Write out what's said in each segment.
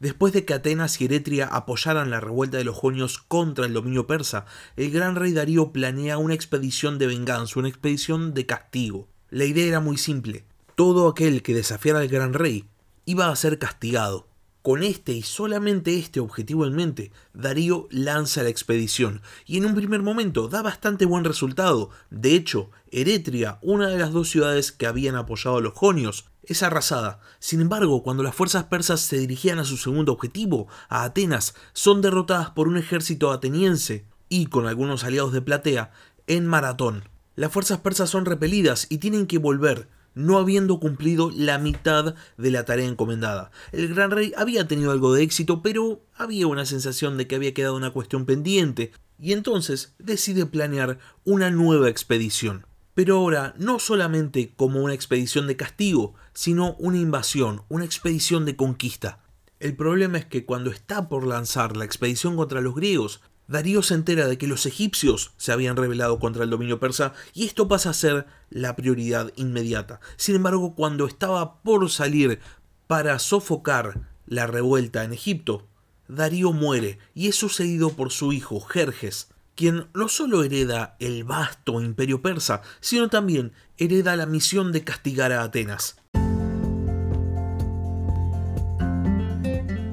Después de que Atenas y Eretria apoyaran la revuelta de los jonios contra el dominio persa, el gran rey Darío planea una expedición de venganza, una expedición de castigo. La idea era muy simple. Todo aquel que desafiara al gran rey iba a ser castigado. Con este y solamente este objetivo en mente, Darío lanza la expedición y en un primer momento da bastante buen resultado. De hecho, Eretria, una de las dos ciudades que habían apoyado a los jonios, es arrasada. Sin embargo, cuando las fuerzas persas se dirigían a su segundo objetivo, a Atenas, son derrotadas por un ejército ateniense y con algunos aliados de Platea en Maratón. Las fuerzas persas son repelidas y tienen que volver, no habiendo cumplido la mitad de la tarea encomendada. El gran rey había tenido algo de éxito, pero había una sensación de que había quedado una cuestión pendiente, y entonces decide planear una nueva expedición. Pero ahora no solamente como una expedición de castigo, sino una invasión, una expedición de conquista. El problema es que cuando está por lanzar la expedición contra los griegos, Darío se entera de que los egipcios se habían rebelado contra el dominio persa y esto pasa a ser la prioridad inmediata. Sin embargo, cuando estaba por salir para sofocar la revuelta en Egipto, Darío muere y es sucedido por su hijo Jerjes, quien no solo hereda el vasto imperio persa, sino también hereda la misión de castigar a Atenas.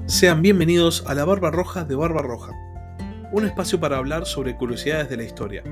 Sean bienvenidos a la Barba Roja de Barba Roja un espacio para hablar sobre curiosidades de la historia.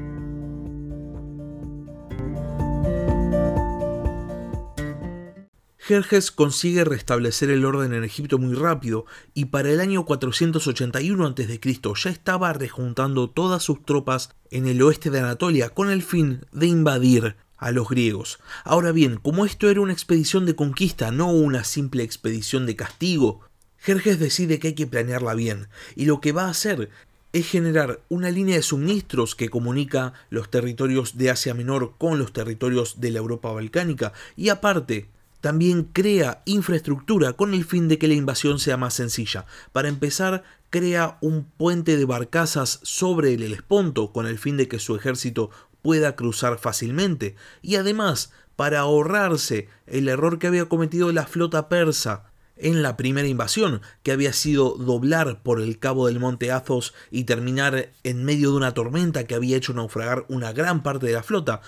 Jerjes consigue restablecer el orden en Egipto muy rápido y para el año 481 a.C. ya estaba rejuntando todas sus tropas en el oeste de Anatolia con el fin de invadir a los griegos. Ahora bien, como esto era una expedición de conquista, no una simple expedición de castigo, Jerjes decide que hay que planearla bien, y lo que va a hacer es generar una línea de suministros que comunica los territorios de Asia Menor con los territorios de la Europa balcánica y aparte también crea infraestructura con el fin de que la invasión sea más sencilla. Para empezar, crea un puente de barcazas sobre el Helesponto con el fin de que su ejército pueda cruzar fácilmente y además para ahorrarse el error que había cometido la flota persa en la primera invasión, que había sido doblar por el cabo del monte Athos y terminar en medio de una tormenta que había hecho naufragar una gran parte de la flota,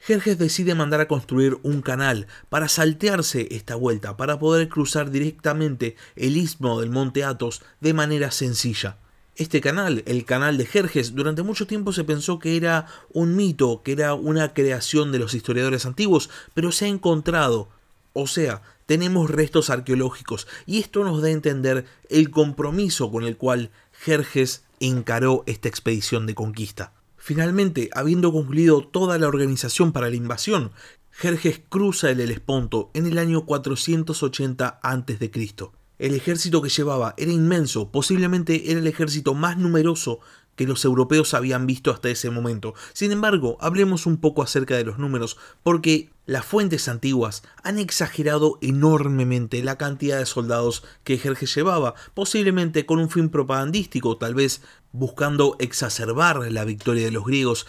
Jerjes decide mandar a construir un canal para saltearse esta vuelta, para poder cruzar directamente el istmo del monte Athos de manera sencilla. Este canal, el canal de Jerjes, durante mucho tiempo se pensó que era un mito, que era una creación de los historiadores antiguos, pero se ha encontrado, o sea, tenemos restos arqueológicos y esto nos da a entender el compromiso con el cual Jerjes encaró esta expedición de conquista. Finalmente, habiendo concluido toda la organización para la invasión, Jerjes cruza el Helesponto en el año 480 a.C. El ejército que llevaba era inmenso, posiblemente era el ejército más numeroso que los europeos habían visto hasta ese momento. Sin embargo, hablemos un poco acerca de los números, porque las fuentes antiguas han exagerado enormemente la cantidad de soldados que Jerjes llevaba, posiblemente con un fin propagandístico, tal vez buscando exacerbar la victoria de los griegos,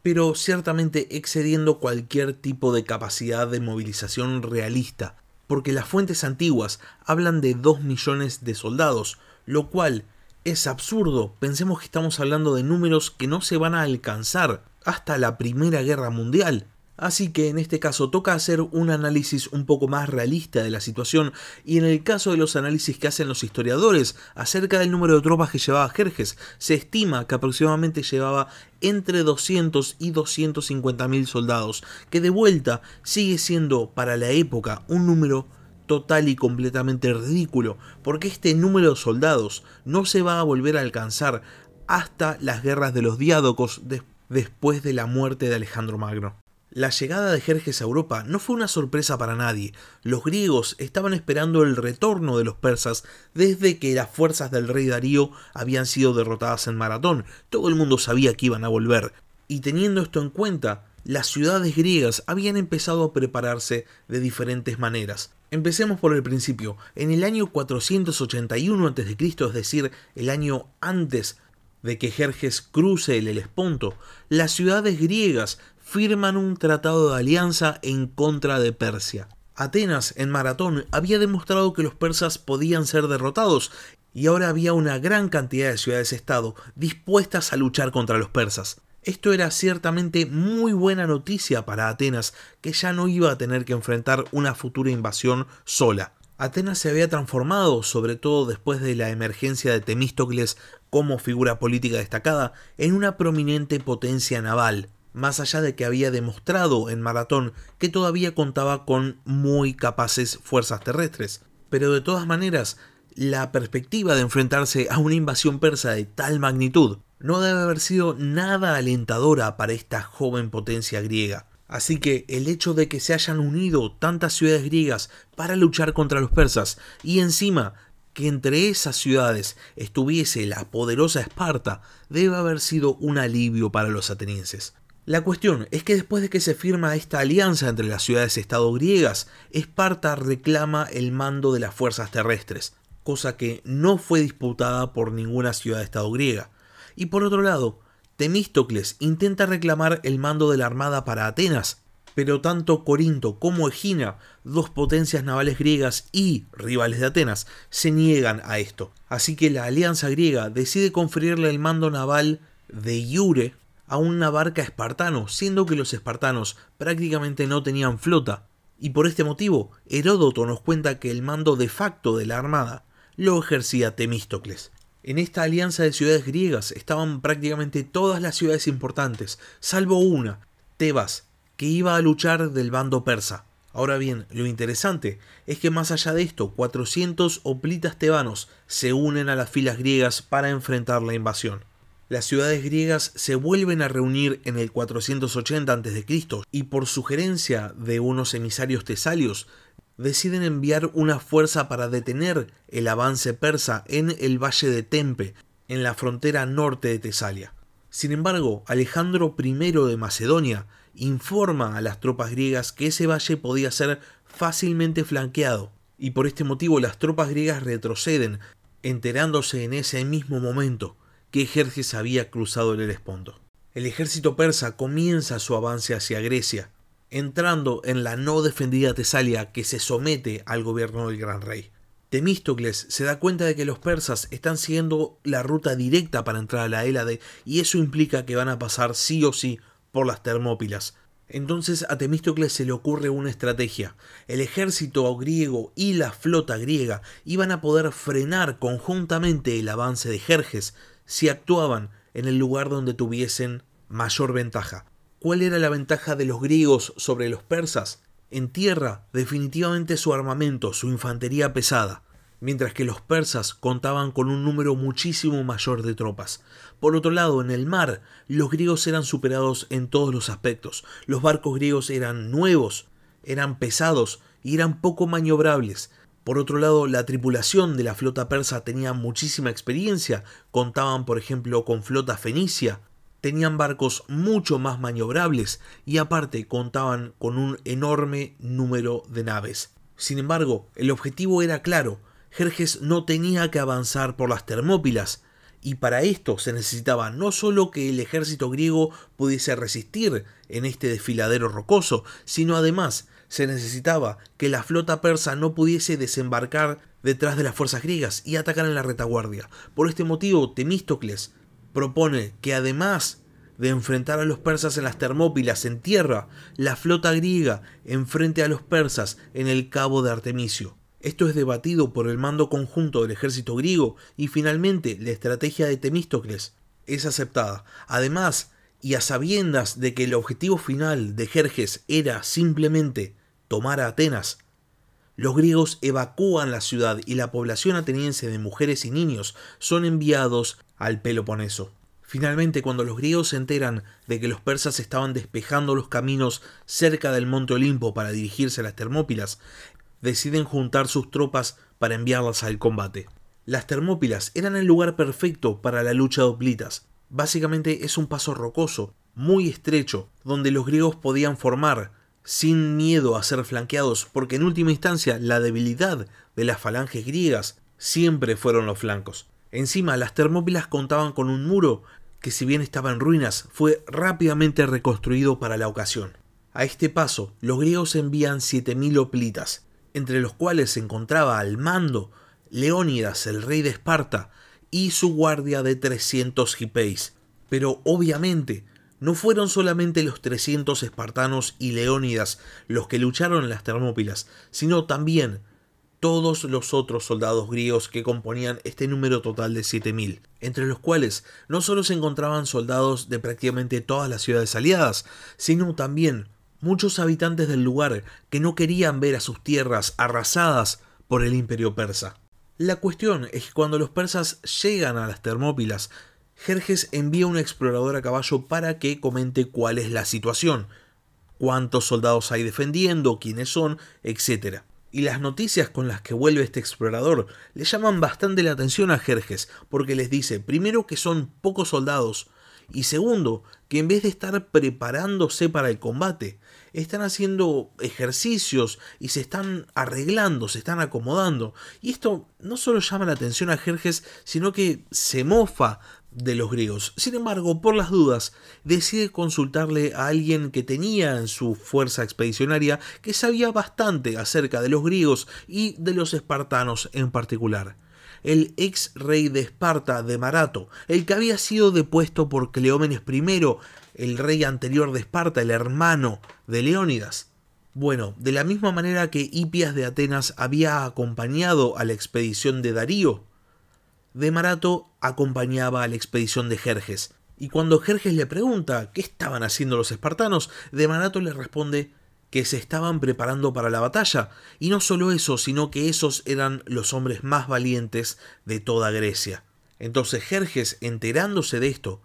pero ciertamente excediendo cualquier tipo de capacidad de movilización realista, porque las fuentes antiguas hablan de 2 millones de soldados, lo cual es absurdo. Pensemos que estamos hablando de números que no se van a alcanzar hasta la Primera Guerra Mundial. Así que en este caso toca hacer un análisis un poco más realista de la situación y en el caso de los análisis que hacen los historiadores acerca del número de tropas que llevaba Jerjes, se estima que aproximadamente llevaba entre 200 y 250 mil soldados, que de vuelta sigue siendo para la época un número total y completamente ridículo, porque este número de soldados no se va a volver a alcanzar hasta las guerras de los diádocos después de la muerte de Alejandro Magno. La llegada de Jerjes a Europa no fue una sorpresa para nadie. Los griegos estaban esperando el retorno de los persas desde que las fuerzas del rey Darío habían sido derrotadas en Maratón. Todo el mundo sabía que iban a volver. Y teniendo esto en cuenta, las ciudades griegas habían empezado a prepararse de diferentes maneras. Empecemos por el principio. En el año 481 a.C., es decir, el año antes de que Jerjes cruce el Helesponto, las ciudades griegas firman un tratado de alianza en contra de Persia. Atenas en Maratón había demostrado que los persas podían ser derrotados y ahora había una gran cantidad de ciudades-estado dispuestas a luchar contra los persas. Esto era ciertamente muy buena noticia para Atenas, que ya no iba a tener que enfrentar una futura invasión sola. Atenas se había transformado, sobre todo después de la emergencia de Temístocles como figura política destacada, en una prominente potencia naval, más allá de que había demostrado en Maratón que todavía contaba con muy capaces fuerzas terrestres. Pero de todas maneras, la perspectiva de enfrentarse a una invasión persa de tal magnitud no debe haber sido nada alentadora para esta joven potencia griega. Así que el hecho de que se hayan unido tantas ciudades griegas para luchar contra los persas y encima que entre esas ciudades estuviese la poderosa Esparta debe haber sido un alivio para los atenienses. La cuestión es que después de que se firma esta alianza entre las ciudades-estado griegas, Esparta reclama el mando de las fuerzas terrestres, cosa que no fue disputada por ninguna ciudad-estado griega. Y por otro lado, Temístocles intenta reclamar el mando de la armada para Atenas, pero tanto Corinto como Egina, dos potencias navales griegas y rivales de Atenas, se niegan a esto. Así que la alianza griega decide conferirle el mando naval de Iure a una barca espartano, siendo que los espartanos prácticamente no tenían flota. Y por este motivo, Heródoto nos cuenta que el mando de facto de la armada lo ejercía Temístocles. En esta alianza de ciudades griegas estaban prácticamente todas las ciudades importantes, salvo una, Tebas, que iba a luchar del bando persa. Ahora bien, lo interesante es que más allá de esto, 400 hoplitas tebanos se unen a las filas griegas para enfrentar la invasión. Las ciudades griegas se vuelven a reunir en el 480 a.C. y por sugerencia de unos emisarios tesalios deciden enviar una fuerza para detener el avance persa en el valle de Tempe, en la frontera norte de Tesalia. Sin embargo, Alejandro I de Macedonia informa a las tropas griegas que ese valle podía ser fácilmente flanqueado, y por este motivo las tropas griegas retroceden, enterándose en ese mismo momento que Jerjes había cruzado el Helesponto. El ejército persa comienza su avance hacia Grecia, entrando en la no defendida Tesalia que se somete al gobierno del gran rey. Temístocles se da cuenta de que los persas están siguiendo la ruta directa para entrar a la Hélade y eso implica que van a pasar sí o sí por las Termópilas. Entonces a Temístocles se le ocurre una estrategia. El ejército griego y la flota griega iban a poder frenar conjuntamente el avance de Jerjes si actuaban en el lugar donde tuviesen mayor ventaja. ¿Cuál era la ventaja de los griegos sobre los persas? En tierra, definitivamente su armamento, su infantería pesada, mientras que los persas contaban con un número muchísimo mayor de tropas. Por otro lado, en el mar, los griegos eran superados en todos los aspectos. Los barcos griegos eran nuevos, eran pesados y eran poco maniobrables. Por otro lado, la tripulación de la flota persa tenía muchísima experiencia, contaban por ejemplo con flota fenicia, tenían barcos mucho más maniobrables y aparte contaban con un enorme número de naves. Sin embargo, el objetivo era claro, Jerjes no tenía que avanzar por las Termópilas, y para esto se necesitaba no solo que el ejército griego pudiese resistir en este desfiladero rocoso, sino además se necesitaba que la flota persa no pudiese desembarcar detrás de las fuerzas griegas y atacar en la retaguardia. Por este motivo, Temístocles propone que además de enfrentar a los persas en las Termópilas en tierra, la flota griega enfrente a los persas en el cabo de Artemisio. Esto es debatido por el mando conjunto del ejército griego y finalmente la estrategia de Temístocles es aceptada. Además, y a sabiendas de que el objetivo final de Jerjes era simplemente tomar a Atenas, los griegos evacúan la ciudad y la población ateniense de mujeres y niños son enviados al Peloponeso. Finalmente, cuando los griegos se enteran de que los persas estaban despejando los caminos cerca del monte Olimpo para dirigirse a las Termópilas, deciden juntar sus tropas para enviarlas al combate. Las Termópilas eran el lugar perfecto para la lucha de hoplitas. Básicamente es un paso rocoso, muy estrecho, donde los griegos podían formar, sin miedo a ser flanqueados, porque en última instancia la debilidad de las falanges griegas siempre fueron los flancos. Encima, las Termópilas contaban con un muro que si bien estaba en ruinas, fue rápidamente reconstruido para la ocasión. A este paso, los griegos envían 7.000 hoplitas, entre los cuales se encontraba al mando Leónidas, el rey de Esparta, y su guardia de 300 hipeis. Pero obviamente, no fueron solamente los 300 espartanos y Leónidas los que lucharon en las Termópilas, sino también todos los otros soldados griegos que componían este número total de 7.000, entre los cuales no solo se encontraban soldados de prácticamente todas las ciudades aliadas, sino también muchos habitantes del lugar que no querían ver a sus tierras arrasadas por el imperio persa. La cuestión es que cuando los persas llegan a las Termópilas, Jerjes envía un explorador a caballo para que comente cuál es la situación, cuántos soldados hay defendiendo, quiénes son, etc. Y las noticias con las que vuelve este explorador le llaman bastante la atención a Jerjes, porque les dice, primero, que son pocos soldados, y segundo, que en vez de estar preparándose para el combate, están haciendo ejercicios y se están arreglando, se están acomodando. Y esto no solo llama la atención a Jerjes, sino que se mofa de los griegos. Sin embargo, por las dudas, decide consultarle a alguien que tenía en su fuerza expedicionaria que sabía bastante acerca de los griegos y de los espartanos en particular el ex rey de Esparta de Marato, el que había sido depuesto por Cleómenes I, el rey anterior de Esparta, el hermano de Leónidas. Bueno, de la misma manera que Hipias de Atenas había acompañado a la expedición de Darío, de Marato acompañaba a la expedición de Jerjes. Y cuando Jerjes le pregunta qué estaban haciendo los espartanos, de Marato le responde que se estaban preparando para la batalla, y no solo eso, sino que esos eran los hombres más valientes de toda Grecia. Entonces Jerjes, enterándose de esto,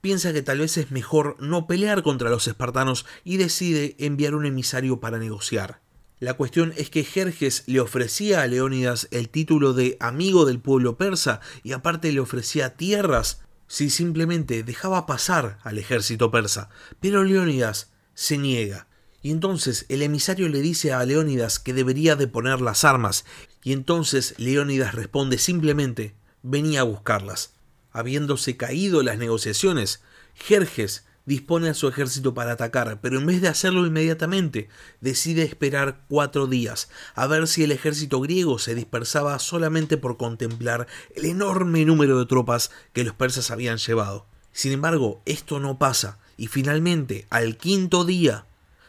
piensa que tal vez es mejor no pelear contra los espartanos y decide enviar un emisario para negociar. La cuestión es que Jerjes le ofrecía a Leónidas el título de amigo del pueblo persa y aparte le ofrecía tierras si simplemente dejaba pasar al ejército persa, pero Leónidas se niega. Y entonces el emisario le dice a Leónidas que debería de poner las armas, y entonces Leónidas responde simplemente venía a buscarlas. Habiéndose caído las negociaciones, Jerjes dispone a su ejército para atacar, pero en vez de hacerlo inmediatamente, decide esperar cuatro días, a ver si el ejército griego se dispersaba solamente por contemplar el enorme número de tropas que los persas habían llevado. Sin embargo, esto no pasa, y finalmente, al quinto día,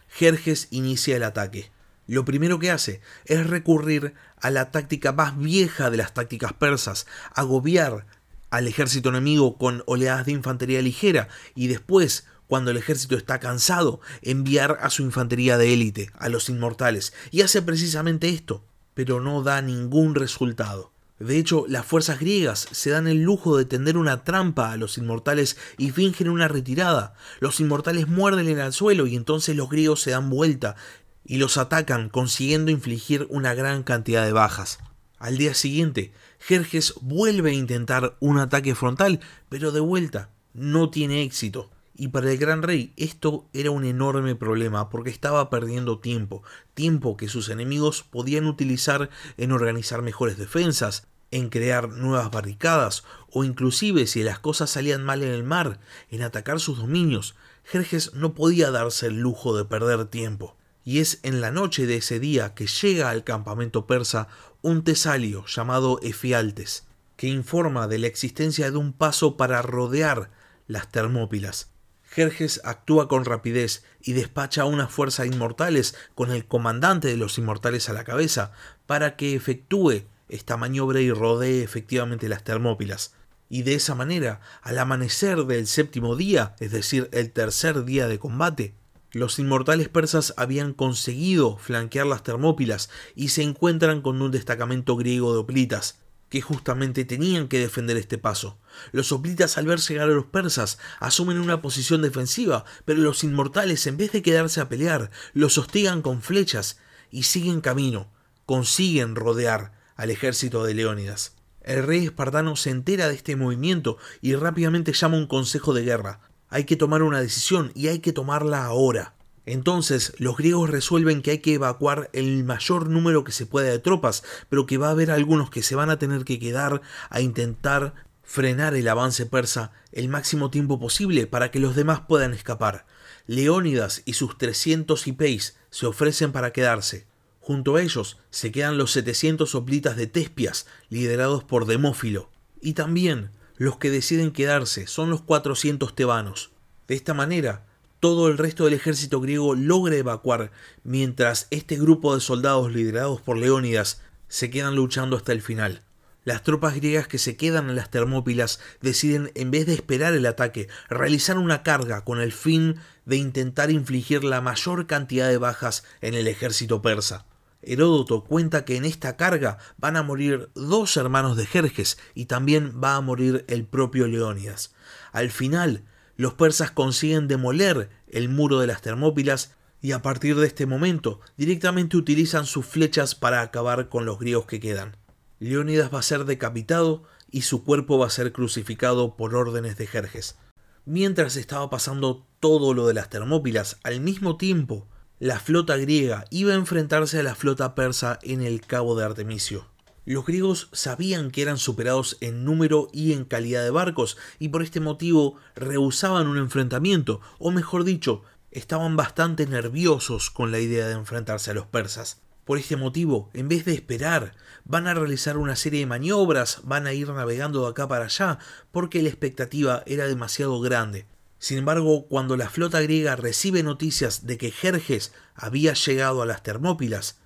Jerjes inicia el ataque. Lo primero que hace es recurrir a la táctica más vieja de las tácticas persas, agobiar al ejército enemigo con oleadas de infantería ligera y después, cuando el ejército está cansado, enviar a su infantería de élite, a los inmortales, y hace precisamente esto, pero no da ningún resultado. De hecho, las fuerzas griegas se dan el lujo de tender una trampa a los inmortales y fingen una retirada. Los inmortales muerden en el suelo y entonces los griegos se dan vuelta y los atacan, consiguiendo infligir una gran cantidad de bajas. Al día siguiente, Jerjes vuelve a intentar un ataque frontal, pero de vuelta no tiene éxito. Y para el gran rey esto era un enorme problema porque estaba perdiendo tiempo, tiempo que sus enemigos podían utilizar en organizar mejores defensas, en crear nuevas barricadas o inclusive si las cosas salían mal en el mar, en atacar sus dominios. Jerjes no podía darse el lujo de perder tiempo. Y es en la noche de ese día que llega al campamento persa un tesalio llamado Efialtes, que informa de la existencia de un paso para rodear las Termópilas. Jerjes actúa con rapidez y despacha a una fuerza de inmortales con el comandante de los inmortales a la cabeza para que efectúe esta maniobra y rodee efectivamente las Termópilas. Y de esa manera, al amanecer del séptimo día, es decir, el tercer día de combate, los inmortales persas habían conseguido flanquear las Termópilas y se encuentran con un destacamento griego de hoplitas, que justamente tenían que defender este paso. Los hoplitas al ver llegar a los persas asumen una posición defensiva, pero los inmortales en vez de quedarse a pelear, los hostigan con flechas y siguen camino, consiguen rodear al ejército de Leónidas. El rey espartano se entera de este movimiento y rápidamente llama un consejo de guerra. Hay que tomar una decisión y hay que tomarla ahora. Entonces los griegos resuelven que hay que evacuar el mayor número que se pueda de tropas, pero que va a haber algunos que se van a tener que quedar a intentar frenar el avance persa el máximo tiempo posible para que los demás puedan escapar. Leónidas y sus 300 hipeis se ofrecen para quedarse. Junto a ellos se quedan los 700 hoplitas de Tespias, liderados por Demófilo. Y también los que deciden quedarse son los 400 tebanos. De esta manera, todo el resto del ejército griego logra evacuar, mientras este grupo de soldados liderados por Leónidas se quedan luchando hasta el final. Las tropas griegas que se quedan en las Termópilas deciden, en vez de esperar el ataque, realizar una carga con el fin de intentar infligir la mayor cantidad de bajas en el ejército persa. Heródoto cuenta que en esta carga van a morir dos hermanos de Jerjes y también va a morir el propio Leónidas. Al final, los persas consiguen demoler el muro de las Termópilas y a partir de este momento directamente utilizan sus flechas para acabar con los griegos que quedan. Leónidas va a ser decapitado y su cuerpo va a ser crucificado por órdenes de Jerjes. Mientras estaba pasando todo lo de las Termópilas, al mismo tiempo, la flota griega iba a enfrentarse a la flota persa en el Cabo de Artemisio. Los griegos sabían que eran superados en número y en calidad de barcos y por este motivo rehusaban un enfrentamiento, o mejor dicho, estaban bastante nerviosos con la idea de enfrentarse a los persas. Por este motivo, en vez de esperar, van a realizar una serie de maniobras, van a ir navegando de acá para allá, porque la expectativa era demasiado grande. Sin embargo, cuando la flota griega recibe noticias de que Jerjes había llegado a las Termópilas,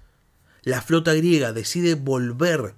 la flota griega decide volver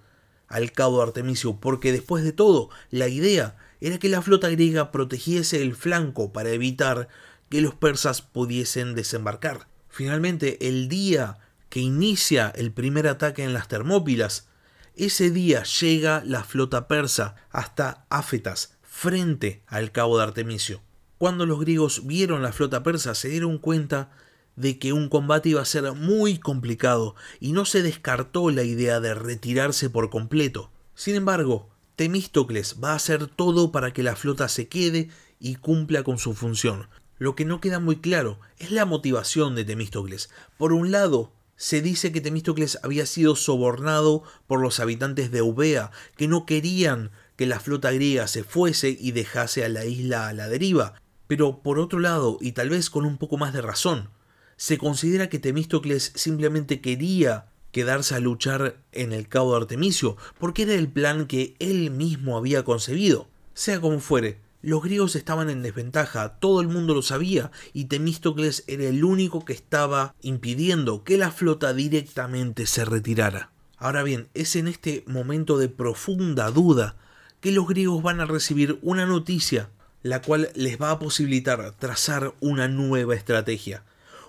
al cabo de Artemisio, porque después de todo, la idea era que la flota griega protegiese el flanco para evitar que los persas pudiesen desembarcar. Finalmente, el día que inicia el primer ataque en las Termópilas, ese día llega la flota persa hasta Áfetas, frente al cabo de Artemisio. Cuando los griegos vieron la flota persa se dieron cuenta de que un combate iba a ser muy complicado y no se descartó la idea de retirarse por completo. Sin embargo, Temístocles va a hacer todo para que la flota se quede y cumpla con su función. Lo que no queda muy claro es la motivación de Temístocles. Por un lado, se dice que Temístocles había sido sobornado por los habitantes de Eubea, que no querían que la flota griega se fuese y dejase a la isla a la deriva. Pero por otro lado, y tal vez con un poco más de razón, se considera que Temístocles simplemente quería quedarse a luchar en el cabo de Artemisio, porque era el plan que él mismo había concebido. Sea como fuere, los griegos estaban en desventaja, todo el mundo lo sabía, y Temístocles era el único que estaba impidiendo que la flota directamente se retirara. Ahora bien, es en este momento de profunda duda que los griegos van a recibir una noticia, la cual les va a posibilitar trazar una nueva estrategia.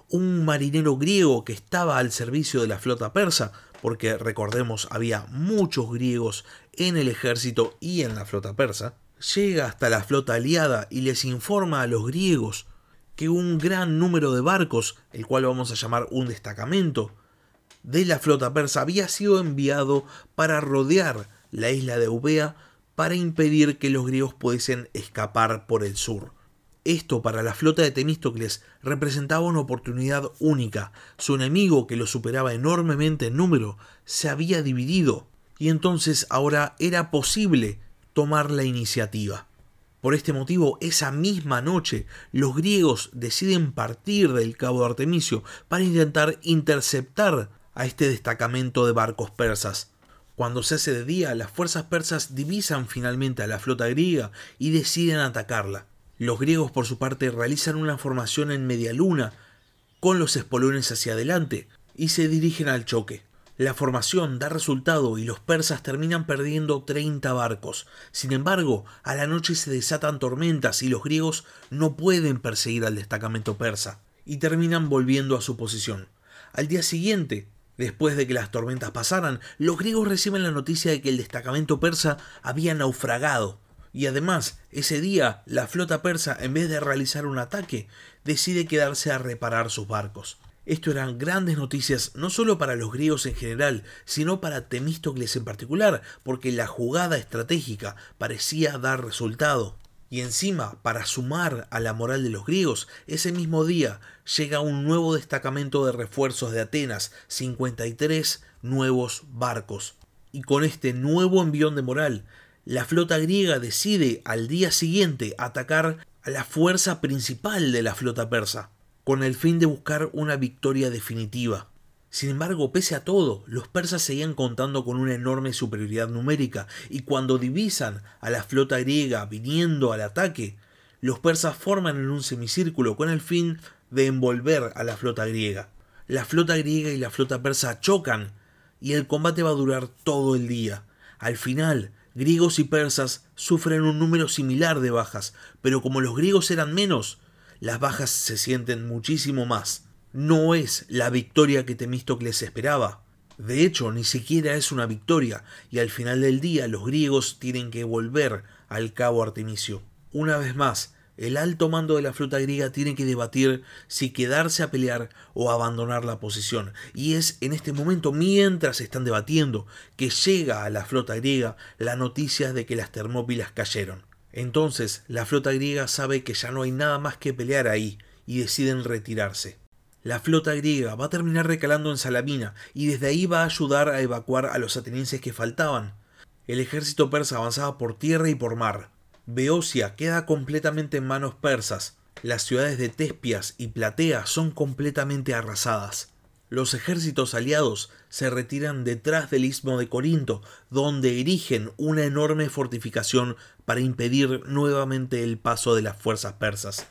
Un marinero griego que estaba al servicio de la flota persa, porque recordemos había muchos griegos en el ejército y en la flota persa, llega hasta la flota aliada y les informa a los griegos que un gran número de barcos, el cual vamos a llamar un destacamento, de la flota persa había sido enviado para rodear la isla de Eubea para impedir que los griegos pudiesen escapar por el sur. Esto para la flota de Temístocles representaba una oportunidad única. Su enemigo, que lo superaba enormemente en número, se había dividido, y entonces ahora era posible tomar la iniciativa. Por este motivo, esa misma noche, los griegos deciden partir del cabo de Artemisio para intentar interceptar a este destacamento de barcos persas. Cuando se hace de día, las fuerzas persas divisan finalmente a la flota griega y deciden atacarla. Los griegos, por su parte, realizan una formación en media luna, con los espolones hacia adelante, y se dirigen al choque. La formación da resultado y los persas terminan perdiendo 30 barcos. Sin embargo, a la noche se desatan tormentas y los griegos no pueden perseguir al destacamento persa y terminan volviendo a su posición. Al día siguiente, después de que las tormentas pasaran, los griegos reciben la noticia de que el destacamento persa había naufragado. Y además, ese día, la flota persa, en vez de realizar un ataque, decide quedarse a reparar sus barcos. Esto eran grandes noticias no solo para los griegos en general, sino para Temístocles en particular, porque la jugada estratégica parecía dar resultado. Y encima, para sumar a la moral de los griegos, ese mismo día llega un nuevo destacamento de refuerzos de Atenas, 53 nuevos barcos. Y con este nuevo envión de moral, la flota griega decide al día siguiente atacar a la fuerza principal de la flota persa. con el fin de buscar una victoria definitiva. Sin embargo, pese a todo, los persas seguían contando con una enorme superioridad numérica, y cuando divisan a la flota griega viniendo al ataque, los persas forman en un semicírculo con el fin de envolver a la flota griega. La flota griega y la flota persa chocan, y el combate va a durar todo el día. Al final, griegos y persas sufren un número similar de bajas, pero como los griegos eran menos, las bajas se sienten muchísimo más no es la victoria que Temístocles esperaba. De hecho, ni siquiera es una victoria, y al final del día los griegos tienen que volver al cabo Artemisio. Una vez más, el alto mando de la flota griega tiene que debatir si quedarse a pelear o abandonar la posición. Y es en este momento, mientras están debatiendo, que llega a la flota griega la noticia de que las Termópilas cayeron. Entonces, la flota griega sabe que ya no hay nada más que pelear ahí y deciden retirarse. La flota griega va a terminar recalando en Salamina y desde ahí va a ayudar a evacuar a los atenienses que faltaban. El ejército persa avanzaba por tierra y por mar. Beocia queda completamente en manos persas. Las ciudades de Tespias y Platea son completamente arrasadas. Los ejércitos aliados se retiran detrás del istmo de Corinto, donde erigen una enorme fortificación para impedir nuevamente el paso de las fuerzas persas.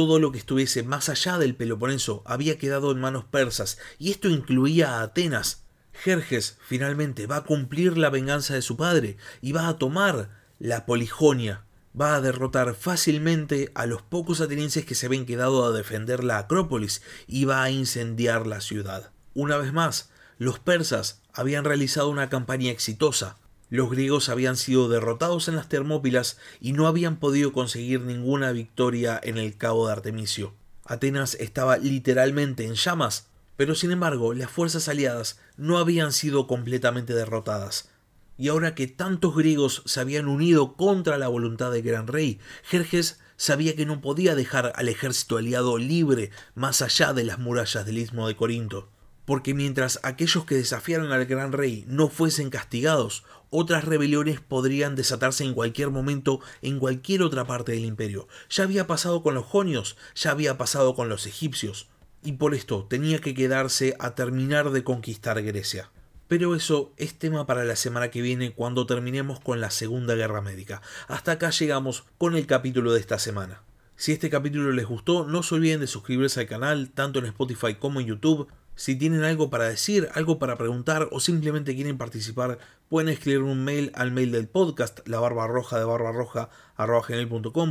Todo lo que estuviese más allá del Peloponeso había quedado en manos persas, y esto incluía a Atenas. Jerjes finalmente va a cumplir la venganza de su padre y va a tomar la Polijonia. Va a derrotar fácilmente a los pocos atenienses que se habían quedado a defender la Acrópolis y va a incendiar la ciudad. Una vez más, los persas habían realizado una campaña exitosa, los griegos habían sido derrotados en las Termópilas y no habían podido conseguir ninguna victoria en el cabo de Artemisio. Atenas estaba literalmente en llamas, pero sin embargo las fuerzas aliadas no habían sido completamente derrotadas. Y ahora que tantos griegos se habían unido contra la voluntad del gran rey, Jerjes sabía que no podía dejar al ejército aliado libre más allá de las murallas del istmo de Corinto porque mientras aquellos que desafiaran al gran rey no fuesen castigados, otras rebeliones podrían desatarse en cualquier momento en cualquier otra parte del imperio. Ya había pasado con los jonios, ya había pasado con los egipcios, y por esto tenía que quedarse a terminar de conquistar Grecia. Pero eso es tema para la semana que viene cuando terminemos con la Segunda Guerra Médica. Hasta acá llegamos con el capítulo de esta semana. Si este capítulo les gustó, no se olviden de suscribirse al canal, tanto en Spotify como en YouTube. Si tienen algo para decir, algo para preguntar o simplemente quieren participar, pueden escribir un mail al mail del podcast, la barba roja de barba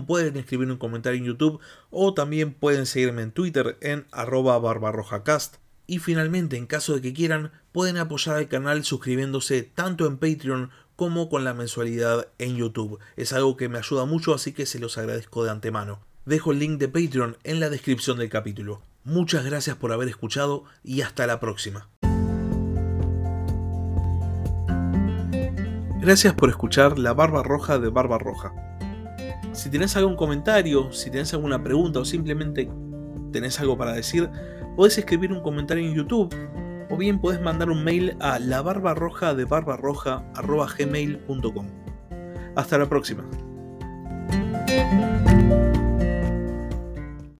pueden escribir un comentario en YouTube o también pueden seguirme en Twitter en arroba barbarrojacast. Y finalmente, en caso de que quieran, pueden apoyar al canal suscribiéndose tanto en Patreon como con la mensualidad en YouTube. Es algo que me ayuda mucho, así que se los agradezco de antemano. Dejo el link de Patreon en la descripción del capítulo. Muchas gracias por haber escuchado y hasta la próxima. Gracias por escuchar La Barba Roja de Barba Roja. Si tenés algún comentario, si tenés alguna pregunta o simplemente tenés algo para decir, podés escribir un comentario en YouTube o bien podés mandar un mail a la barba roja de Hasta la próxima.